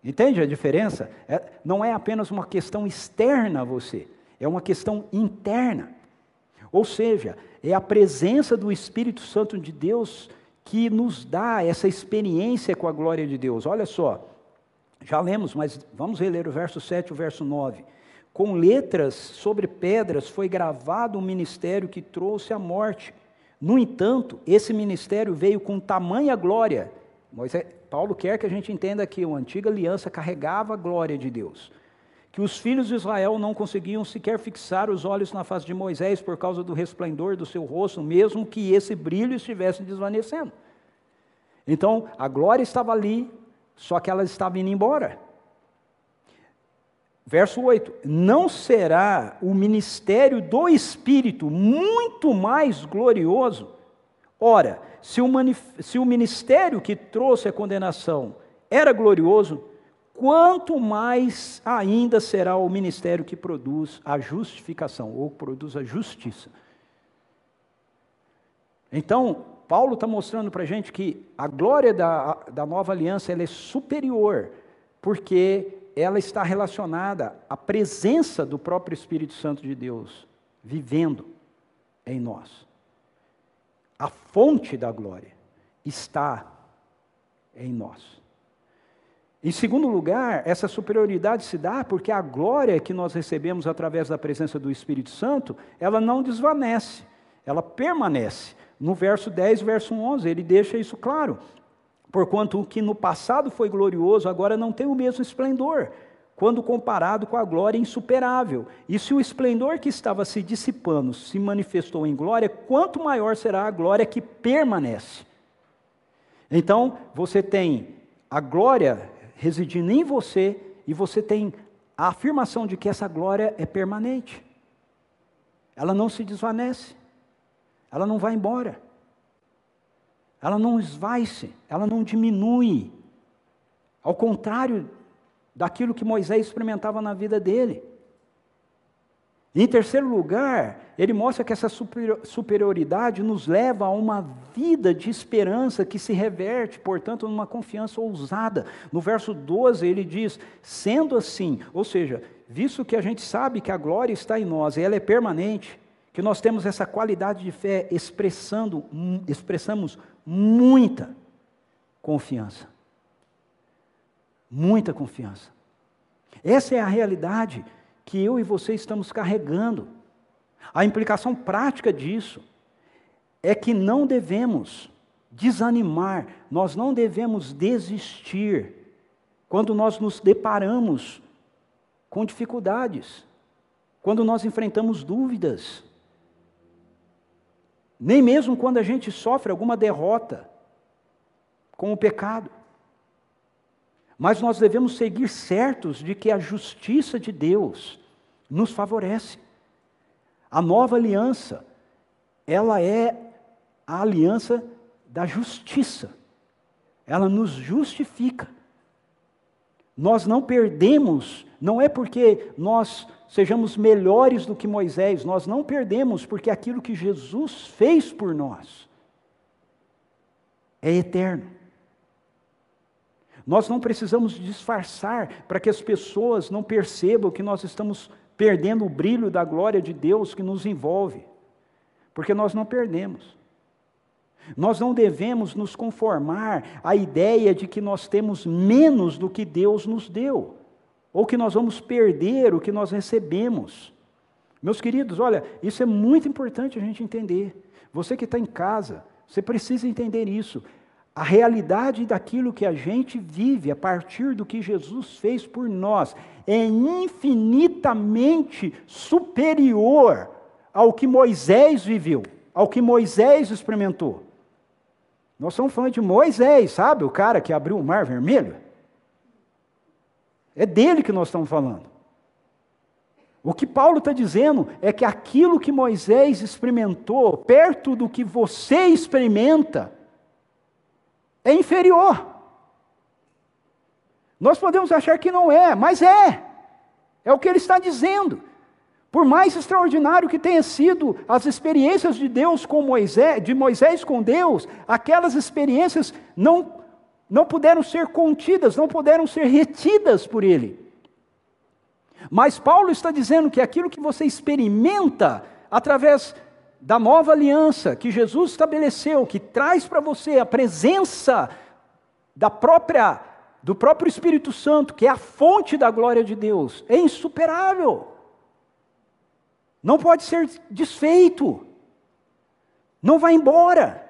Entende a diferença? É, não é apenas uma questão externa a você, é uma questão interna. Ou seja, é a presença do Espírito Santo de Deus que nos dá essa experiência com a glória de Deus. Olha só, já lemos, mas vamos reler o verso 7 e o verso 9. Com letras sobre pedras foi gravado um ministério que trouxe a morte no entanto, esse ministério veio com tamanha glória. Moisés, Paulo quer que a gente entenda que a antiga aliança carregava a glória de Deus, que os filhos de Israel não conseguiam sequer fixar os olhos na face de Moisés por causa do resplendor do seu rosto, mesmo que esse brilho estivesse desvanecendo. Então, a glória estava ali, só que ela estava indo embora. Verso 8: Não será o ministério do Espírito muito mais glorioso? Ora, se o, se o ministério que trouxe a condenação era glorioso, quanto mais ainda será o ministério que produz a justificação, ou produz a justiça. Então, Paulo está mostrando para a gente que a glória da, da nova aliança é superior, porque ela está relacionada à presença do próprio Espírito Santo de Deus vivendo em nós. A fonte da glória está em nós. Em segundo lugar, essa superioridade se dá porque a glória que nós recebemos através da presença do Espírito Santo, ela não desvanece, ela permanece. No verso 10, verso 11, ele deixa isso claro. Porquanto o que no passado foi glorioso, agora não tem o mesmo esplendor, quando comparado com a glória insuperável. E se o esplendor que estava se dissipando se manifestou em glória, quanto maior será a glória que permanece. Então, você tem a glória residindo em você e você tem a afirmação de que essa glória é permanente. Ela não se desvanece. Ela não vai embora ela não esvai-se, ela não diminui. Ao contrário daquilo que Moisés experimentava na vida dele. Em terceiro lugar, ele mostra que essa superioridade nos leva a uma vida de esperança que se reverte, portanto, numa confiança ousada. No verso 12, ele diz: sendo assim, ou seja, visto que a gente sabe que a glória está em nós e ela é permanente, que nós temos essa qualidade de fé expressando, expressamos muita confiança. Muita confiança. Essa é a realidade que eu e você estamos carregando. A implicação prática disso é que não devemos desanimar, nós não devemos desistir quando nós nos deparamos com dificuldades, quando nós enfrentamos dúvidas nem mesmo quando a gente sofre alguma derrota com o pecado. Mas nós devemos seguir certos de que a justiça de Deus nos favorece. A nova aliança, ela é a aliança da justiça. Ela nos justifica. Nós não perdemos, não é porque nós sejamos melhores do que Moisés, nós não perdemos, porque aquilo que Jesus fez por nós é eterno. Nós não precisamos disfarçar para que as pessoas não percebam que nós estamos perdendo o brilho da glória de Deus que nos envolve, porque nós não perdemos. Nós não devemos nos conformar à ideia de que nós temos menos do que Deus nos deu ou que nós vamos perder o que nós recebemos. Meus queridos, olha, isso é muito importante a gente entender. Você que está em casa, você precisa entender isso. A realidade daquilo que a gente vive a partir do que Jesus fez por nós é infinitamente superior ao que Moisés viveu, ao que Moisés experimentou. Nós somos falando de Moisés, sabe? O cara que abriu o mar vermelho. É dele que nós estamos falando. O que Paulo está dizendo é que aquilo que Moisés experimentou, perto do que você experimenta, é inferior. Nós podemos achar que não é, mas é. É o que ele está dizendo. Por mais extraordinário que tenha sido as experiências de Deus com Moisés, de Moisés com Deus, aquelas experiências não não puderam ser contidas, não puderam ser retidas por ele. Mas Paulo está dizendo que aquilo que você experimenta através da nova aliança que Jesus estabeleceu, que traz para você a presença da própria do próprio Espírito Santo, que é a fonte da glória de Deus, é insuperável. Não pode ser desfeito. Não vai embora.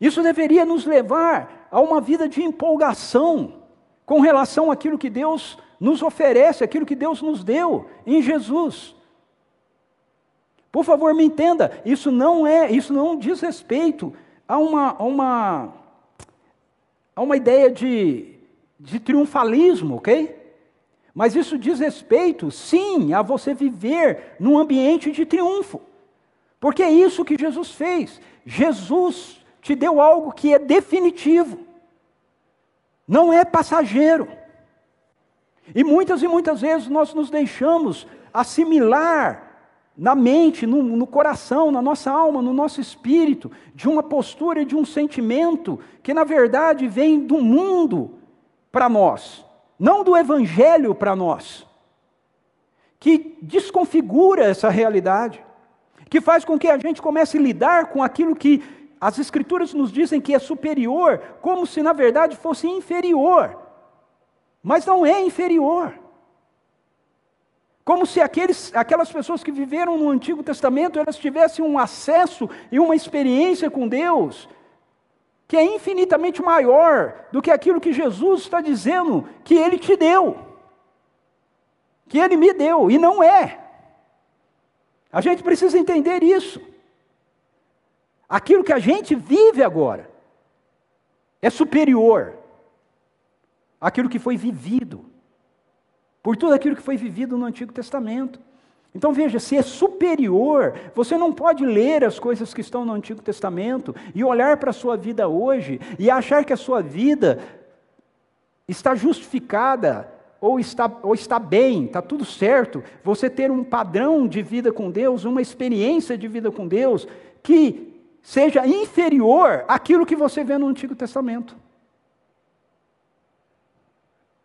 Isso deveria nos levar a uma vida de empolgação com relação àquilo que Deus nos oferece, aquilo que Deus nos deu em Jesus. Por favor, me entenda, isso não é, isso não diz respeito a uma, a uma, a uma ideia de, de triunfalismo, ok? Mas isso diz respeito, sim, a você viver num ambiente de triunfo. Porque é isso que Jesus fez. Jesus te deu algo que é definitivo, não é passageiro. E muitas e muitas vezes nós nos deixamos assimilar na mente, no, no, coração, na nossa alma, no nosso espírito, de uma postura e de um sentimento que na verdade vem do mundo para nós, não do evangelho para nós, que desconfigura essa realidade, que faz com que a gente comece a lidar com aquilo que as escrituras nos dizem que é superior, como se na verdade fosse inferior, mas não é inferior. Como se aqueles, aquelas pessoas que viveram no Antigo Testamento, elas tivessem um acesso e uma experiência com Deus, que é infinitamente maior do que aquilo que Jesus está dizendo que Ele te deu, que Ele me deu, e não é. A gente precisa entender isso. Aquilo que a gente vive agora é superior àquilo que foi vivido por tudo aquilo que foi vivido no Antigo Testamento. Então veja, se é superior, você não pode ler as coisas que estão no Antigo Testamento e olhar para a sua vida hoje e achar que a sua vida está justificada ou está, ou está bem, está tudo certo, você ter um padrão de vida com Deus, uma experiência de vida com Deus que seja inferior àquilo que você vê no Antigo Testamento.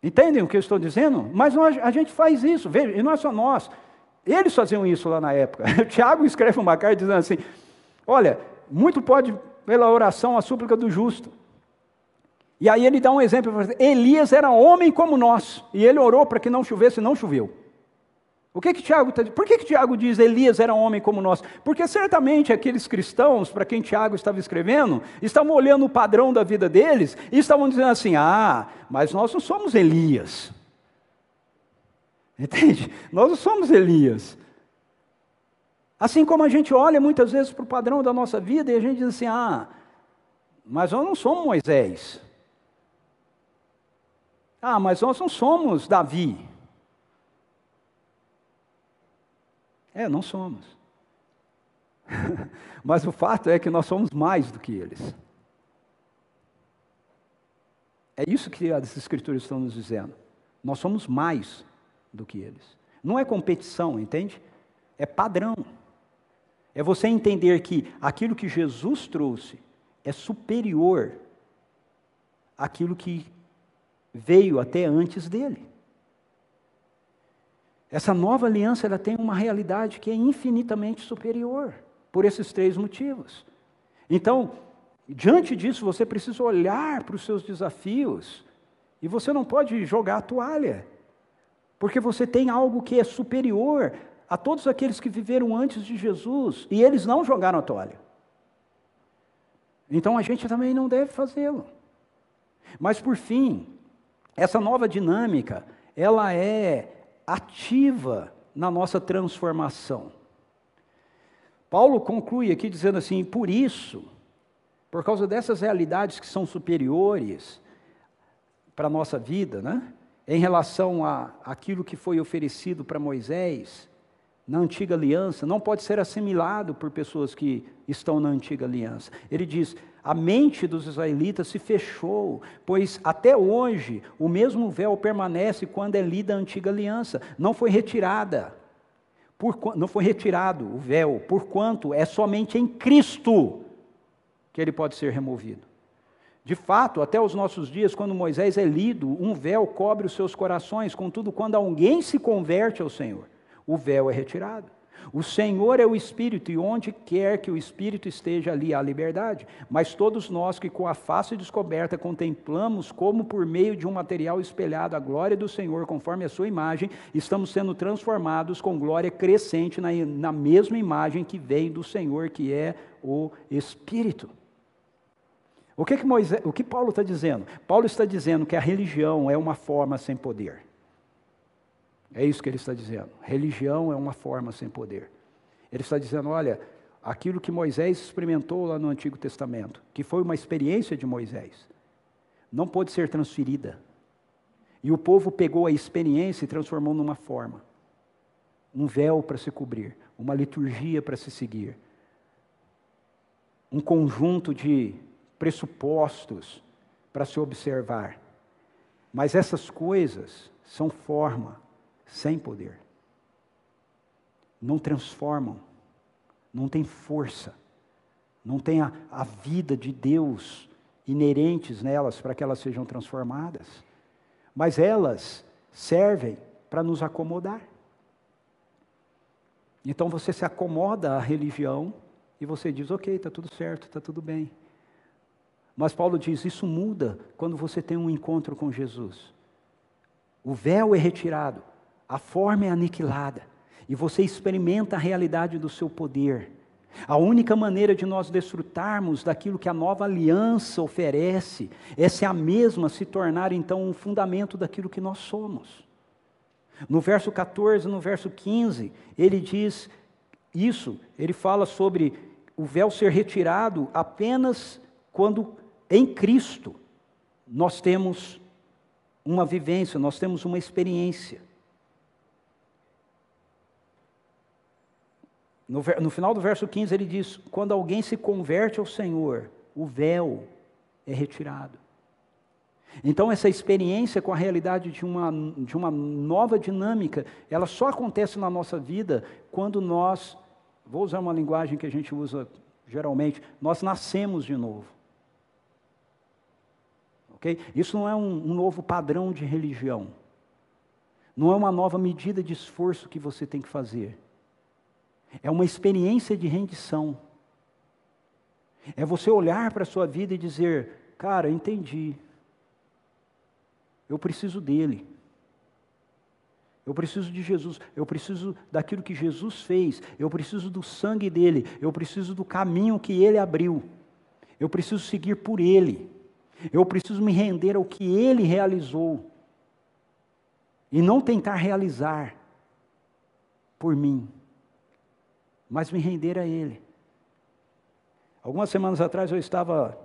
Entendem o que eu estou dizendo? Mas nós, a gente faz isso, veja, e não é só nós. Eles faziam isso lá na época. [LAUGHS] O Tiago escreve uma carta dizendo assim: Olha, muito pode pela oração a súplica do justo. E aí ele dá um exemplo: Elias era homem como nós, e ele orou para que não chovesse, e não choveu. O que que Tiago está Por que, que Tiago diz Elias era um homem como nós? Porque certamente aqueles cristãos, para quem Tiago estava escrevendo, estavam olhando o padrão da vida deles e estavam dizendo assim: ah, mas nós não somos Elias. [LAUGHS] Entende? Nós não somos Elias. Assim como a gente olha muitas vezes para o padrão da nossa vida e a gente diz assim: ah, mas nós não somos Moisés. Ah, mas nós não somos Davi. É, não somos. [LAUGHS] Mas o fato é que nós somos mais do que eles. É isso que as Escrituras estão nos dizendo. Nós somos mais do que eles. Não é competição, entende? É padrão. É você entender que aquilo que Jesus trouxe é superior àquilo que veio até antes dele. Essa nova aliança ela tem uma realidade que é infinitamente superior, por esses três motivos. Então, diante disso, você precisa olhar para os seus desafios e você não pode jogar a toalha, porque você tem algo que é superior a todos aqueles que viveram antes de Jesus e eles não jogaram a toalha. Então a gente também não deve fazê-lo. Mas por fim, essa nova dinâmica, ela é ativa na nossa transformação. Paulo conclui aqui dizendo assim: por isso, por causa dessas realidades que são superiores para a nossa vida, né? em relação a aquilo que foi oferecido para Moisés na antiga aliança, não pode ser assimilado por pessoas que estão na antiga aliança. Ele diz: a mente dos israelitas se fechou, pois até hoje o mesmo véu permanece quando é lida a antiga aliança, não foi retirada. Por, não foi retirado o véu, porquanto é somente em Cristo que ele pode ser removido. De fato, até os nossos dias, quando Moisés é lido, um véu cobre os seus corações, contudo, quando alguém se converte ao Senhor, o véu é retirado. O Senhor é o Espírito, e onde quer que o Espírito esteja, ali há liberdade. Mas todos nós que com a face descoberta contemplamos como por meio de um material espelhado a glória do Senhor, conforme a sua imagem, estamos sendo transformados com glória crescente na, na mesma imagem que vem do Senhor, que é o Espírito. O que, que, Moisés, o que Paulo está dizendo? Paulo está dizendo que a religião é uma forma sem poder. É isso que ele está dizendo. Religião é uma forma sem poder. Ele está dizendo: olha, aquilo que Moisés experimentou lá no Antigo Testamento, que foi uma experiência de Moisés, não pode ser transferida. E o povo pegou a experiência e transformou numa forma. Um véu para se cobrir, uma liturgia para se seguir, um conjunto de pressupostos para se observar. Mas essas coisas são forma, sem poder. Não transformam, não tem força, não tem a, a vida de Deus inerentes nelas para que elas sejam transformadas. Mas elas servem para nos acomodar. Então você se acomoda à religião e você diz: ok, está tudo certo, está tudo bem. Mas Paulo diz: isso muda quando você tem um encontro com Jesus. O véu é retirado, a forma é aniquilada, e você experimenta a realidade do seu poder. A única maneira de nós desfrutarmos daquilo que a nova aliança oferece é se a mesma se tornar então um fundamento daquilo que nós somos. No verso 14, no verso 15, ele diz isso, ele fala sobre o véu ser retirado apenas quando em Cristo nós temos uma vivência, nós temos uma experiência. No, no, final do verso 15 ele diz: quando alguém se converte ao Senhor, o véu é retirado. Então, essa experiência com a realidade de uma, de uma nova dinâmica, ela só acontece na nossa vida quando nós, vou usar uma linguagem que a gente usa geralmente, nós nascemos de novo. Okay? Isso não é um, um novo padrão de religião. Não é uma nova medida de esforço que você tem que fazer. É uma experiência de rendição. É você olhar para a sua vida e dizer: Cara, entendi. Eu preciso dele. Eu preciso de Jesus, eu preciso daquilo que Jesus fez, eu preciso do sangue dele, eu preciso do caminho que ele abriu, eu preciso seguir por ele, eu preciso me render ao que ele realizou. E não tentar realizar por mim mas me render a Ele. Algumas semanas atrás eu estava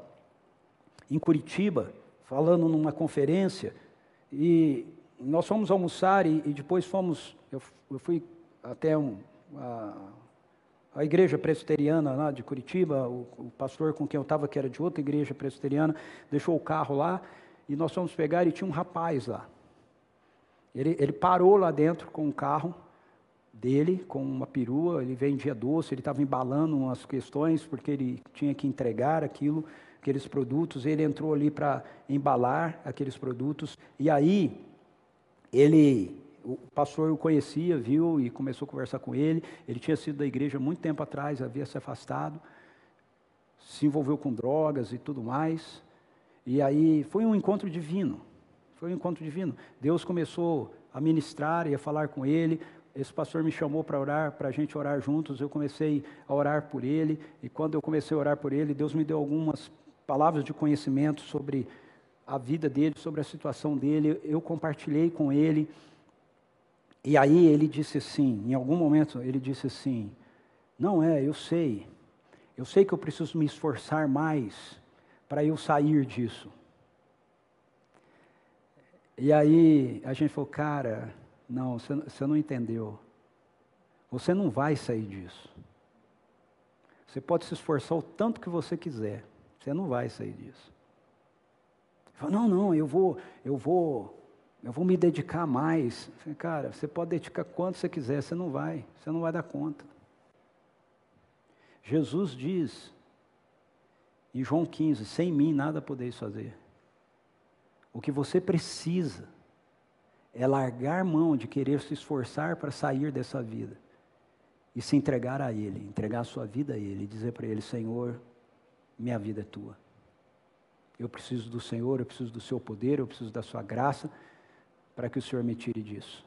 em Curitiba, falando numa conferência, e nós fomos almoçar e, e depois fomos, eu, eu fui até um, a, a, igreja presbiteriana lá de Curitiba, o, o pastor com quem eu estava, que era de outra igreja presbiteriana, deixou o carro lá, e nós fomos pegar e tinha um rapaz lá. Ele, ele parou lá dentro com o carro, dele com uma perua, ele vendia doce, ele estava embalando umas questões porque ele tinha que entregar aquilo, aqueles produtos, ele entrou ali para embalar aqueles produtos e aí ele o pastor o conhecia, viu e começou a conversar com ele. Ele tinha sido da igreja muito tempo atrás, havia se afastado, se envolveu com drogas e tudo mais. E aí foi um encontro divino. Foi um encontro divino. Deus começou a ministrar e a falar com ele esse pastor me chamou para orar, para a gente orar juntos. Eu comecei a orar por ele, e quando eu comecei a orar por ele, Deus me deu algumas palavras de conhecimento sobre a vida dele, sobre a situação dele. Eu compartilhei com ele, e aí ele disse assim: em algum momento, ele disse assim: Não é, eu sei, eu sei que eu preciso me esforçar mais para eu sair disso. E aí a gente falou, cara não, você, você não entendeu. Você não vai sair disso. Você pode se esforçar o tanto que você quiser. Você não vai sair disso. Fala, não, não, eu vou, eu vou, eu vou me dedicar mais. Cara, você pode dedicar quanto você quiser, você não vai, você não vai dar conta. Jesus diz em João 15: sem mim nada podeis fazer. O que você precisa é largar mão de querer se esforçar para sair dessa vida e se entregar a Ele, entregar a sua vida a Ele, e dizer para Ele: Senhor, minha vida é tua. Eu preciso do Senhor, eu preciso do Seu poder, eu preciso da Sua graça para que o Senhor me tire disso.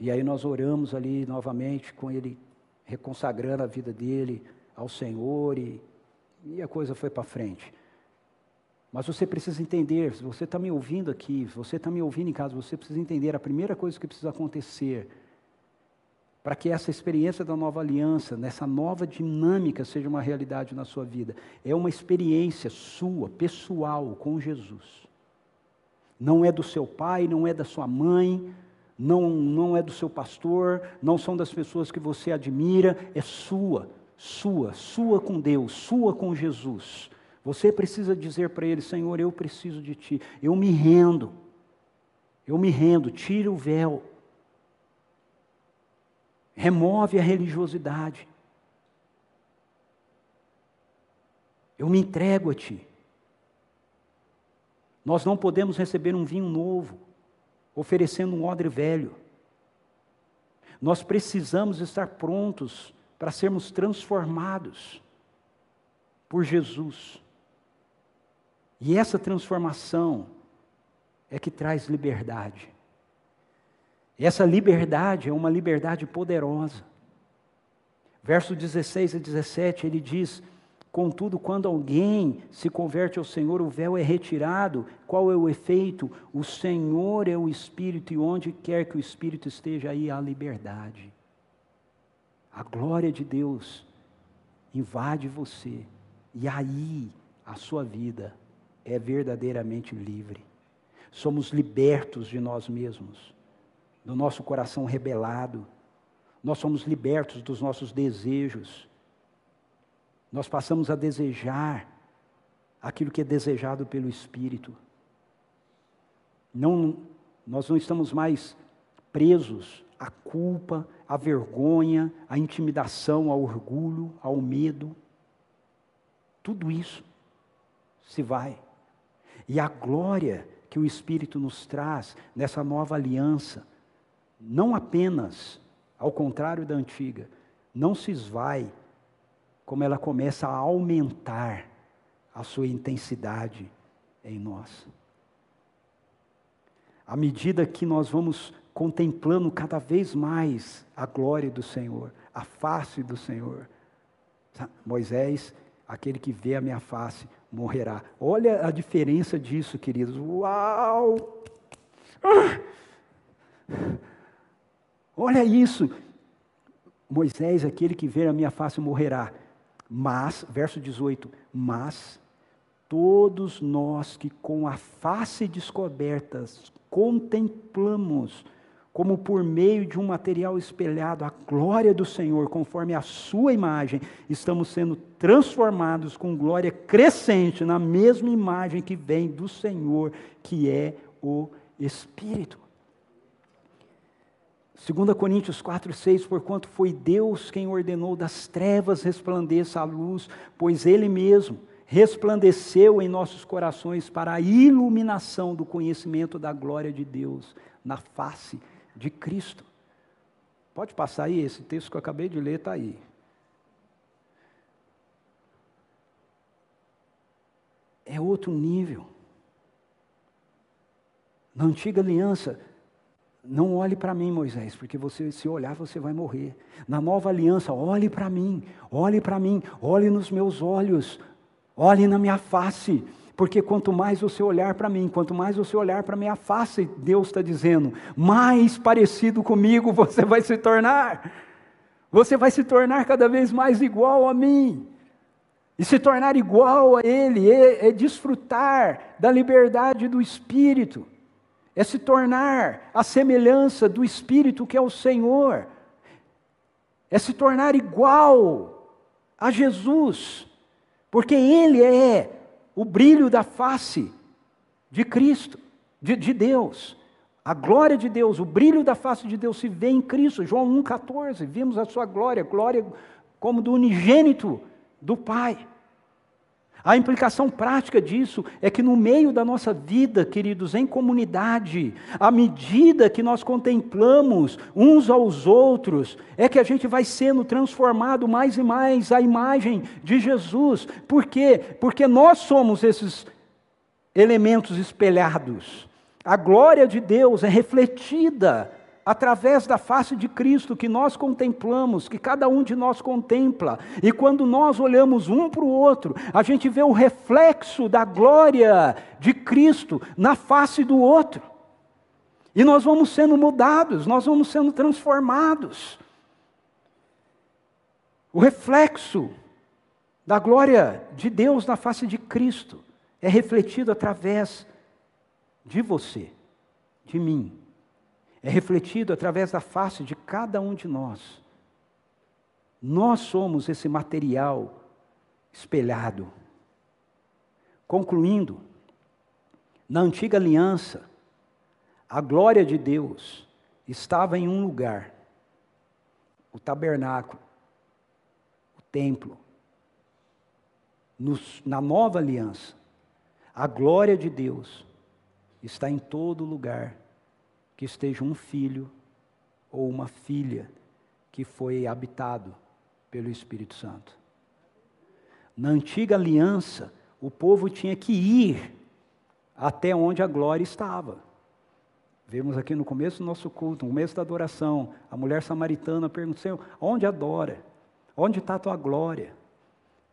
E aí nós oramos ali novamente com Ele reconsagrando a vida dele ao Senhor e, e a coisa foi para frente. Mas você precisa entender, se você está me ouvindo aqui, se você está me ouvindo em casa, você precisa entender a primeira coisa que precisa acontecer para que essa experiência da nova aliança, nessa nova dinâmica, seja uma realidade na sua vida. É uma experiência sua, pessoal, com Jesus. Não é do seu pai, não é da sua mãe, não, não é do seu pastor, não são das pessoas que você admira, é sua, sua, sua com Deus, sua com Jesus. Você precisa dizer para Ele: Senhor, eu preciso de Ti, eu me rendo, eu me rendo, tira o véu remove a religiosidade. Eu me entrego a Ti. Nós não podemos receber um vinho novo, oferecendo um odre velho. Nós precisamos estar prontos para sermos transformados por Jesus. E essa transformação é que traz liberdade. Essa liberdade é uma liberdade poderosa. Verso 16 e 17, ele diz: Contudo, quando alguém se converte ao Senhor, o véu é retirado. Qual é o efeito? O Senhor é o Espírito, e onde quer que o Espírito esteja, aí há liberdade. A glória de Deus invade você, e aí a sua vida é verdadeiramente livre. Somos libertos de nós mesmos do nosso coração rebelado. Nós somos libertos dos nossos desejos. Nós passamos a desejar aquilo que é desejado pelo Espírito. Não, nós não estamos mais presos à culpa, à vergonha, à intimidação, ao orgulho, ao medo. Tudo isso se vai. E a glória que o Espírito nos traz nessa nova aliança, não apenas, ao contrário da antiga, não se esvai, como ela começa a aumentar a sua intensidade em nós. À medida que nós vamos contemplando cada vez mais a glória do Senhor, a face do Senhor, Moisés, aquele que vê a minha face, morrerá. Olha a diferença disso, queridos. Uau! Ah! Olha isso. Moisés, aquele que vê a minha face, morrerá. Mas, verso 18: Mas todos nós que com a face descobertas contemplamos, como por meio de um material espelhado, a glória do Senhor, conforme a Sua imagem, estamos sendo transformados com glória crescente na mesma imagem que vem do Senhor, que é o Espírito. 2 Coríntios 4, 6, porquanto foi Deus quem ordenou das trevas resplandeça a luz, pois Ele mesmo resplandeceu em nossos corações para a iluminação do conhecimento da glória de Deus na face de Cristo. Pode passar aí, esse texto que eu acabei de ler está aí. É outro nível. Na antiga aliança, não olhe para mim, Moisés, porque você se olhar você vai morrer. Na nova aliança, olhe para mim, olhe para mim, olhe nos meus olhos, olhe na minha face, porque quanto mais você olhar para mim, quanto mais você olhar para minha face, Deus está dizendo, mais parecido comigo [LAUGHS] você vai se tornar. Você vai se tornar cada vez mais igual a mim. E se tornar igual a Ele é, é desfrutar da liberdade do Espírito é se tornar a semelhança do Espírito que é o Senhor, é se tornar igual a Jesus, porque Ele é o brilho da face de Cristo, de, de Deus. A glória de Deus, o brilho da face de Deus se vê em Cristo. João 1,14, vimos a sua glória, glória como do unigênito do Pai. A implicação prática disso é que no meio da nossa vida, queridos, em comunidade, à medida que nós contemplamos uns aos outros, é que a gente vai sendo transformado mais e mais à imagem de Jesus. Por quê? Porque nós somos esses elementos espelhados. A glória de Deus é refletida através da face de Cristo que nós contemplamos, que cada um de nós contempla. E quando nós olhamos um para o outro, a gente vê o reflexo da glória de Cristo na face do outro. E nós vamos sendo mudados, nós vamos sendo transformados. O reflexo da glória de Deus na face de Cristo é refletido através de você, de mim é refletido através da face de cada um de nós. Nós somos esse material espelhado. Concluindo, na antiga aliança, a glória de Deus estava em um lugar, o tabernáculo, o templo. Nos, na nova aliança, a glória de Deus está em todo lugar que esteja um filho ou uma filha que foi habitado pelo Espírito Santo. Na antiga aliança, o povo tinha que ir até onde a glória estava. Vemos aqui no começo do nosso culto, no começo da adoração, a mulher samaritana perguntou: Senhor, onde adora? Onde está a tua glória?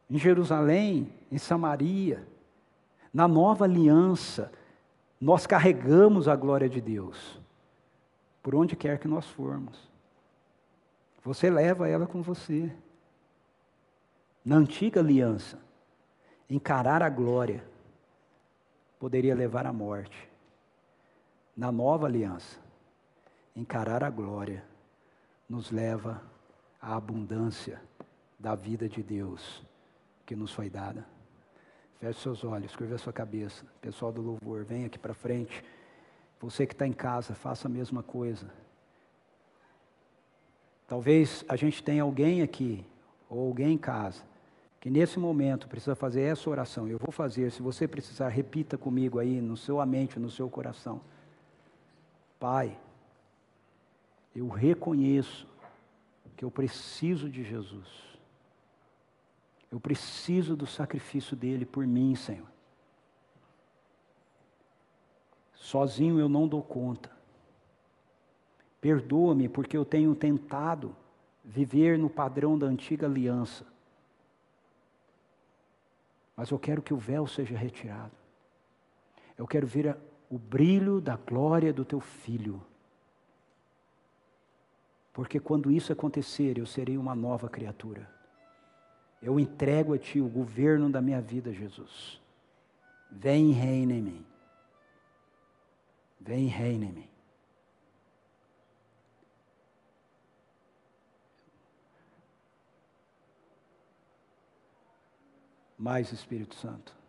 Em Jerusalém, em Samaria, na nova aliança, nós carregamos a glória de Deus por onde quer que nós formos. Você leva ela com você. Na antiga aliança, encarar a glória poderia levar à morte. Na nova aliança, encarar a glória nos leva à abundância da vida de Deus que nos foi dada. Feche seus olhos, curva sua cabeça. Pessoal do louvor, vem aqui para frente. Você que está em casa, faça a mesma coisa. Talvez a gente tenha alguém aqui, ou alguém em casa, que nesse momento precisa fazer essa oração. Eu vou fazer, se você precisar, repita comigo aí no seu mente, no seu coração. Pai, eu reconheço que eu preciso de Jesus. Eu preciso do sacrifício dele por mim, Senhor. Sozinho eu não dou conta. Perdoa-me porque eu tenho tentado viver no padrão da antiga aliança. Mas eu quero que o véu seja retirado. Eu quero ver o brilho da glória do teu filho. Porque quando isso acontecer, eu serei uma nova criatura. Eu entrego a ti o governo da minha vida, Jesus. Vem e reina em mim. Vem e reina em mim. Mais Espírito Santo.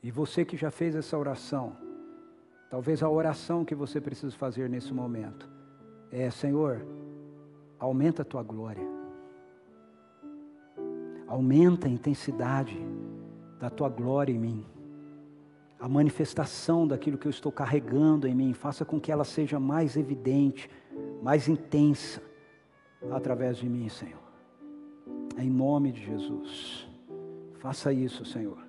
E você que já fez essa oração, talvez a oração que você precisa fazer nesse momento é: Senhor, aumenta a tua glória. Aumenta a intensidade da tua glória em mim. A manifestação daquilo que eu estou carregando em mim, faça com que ela seja mais evidente, mais intensa através de mim, Senhor. Em nome de Jesus. Faça isso, Senhor.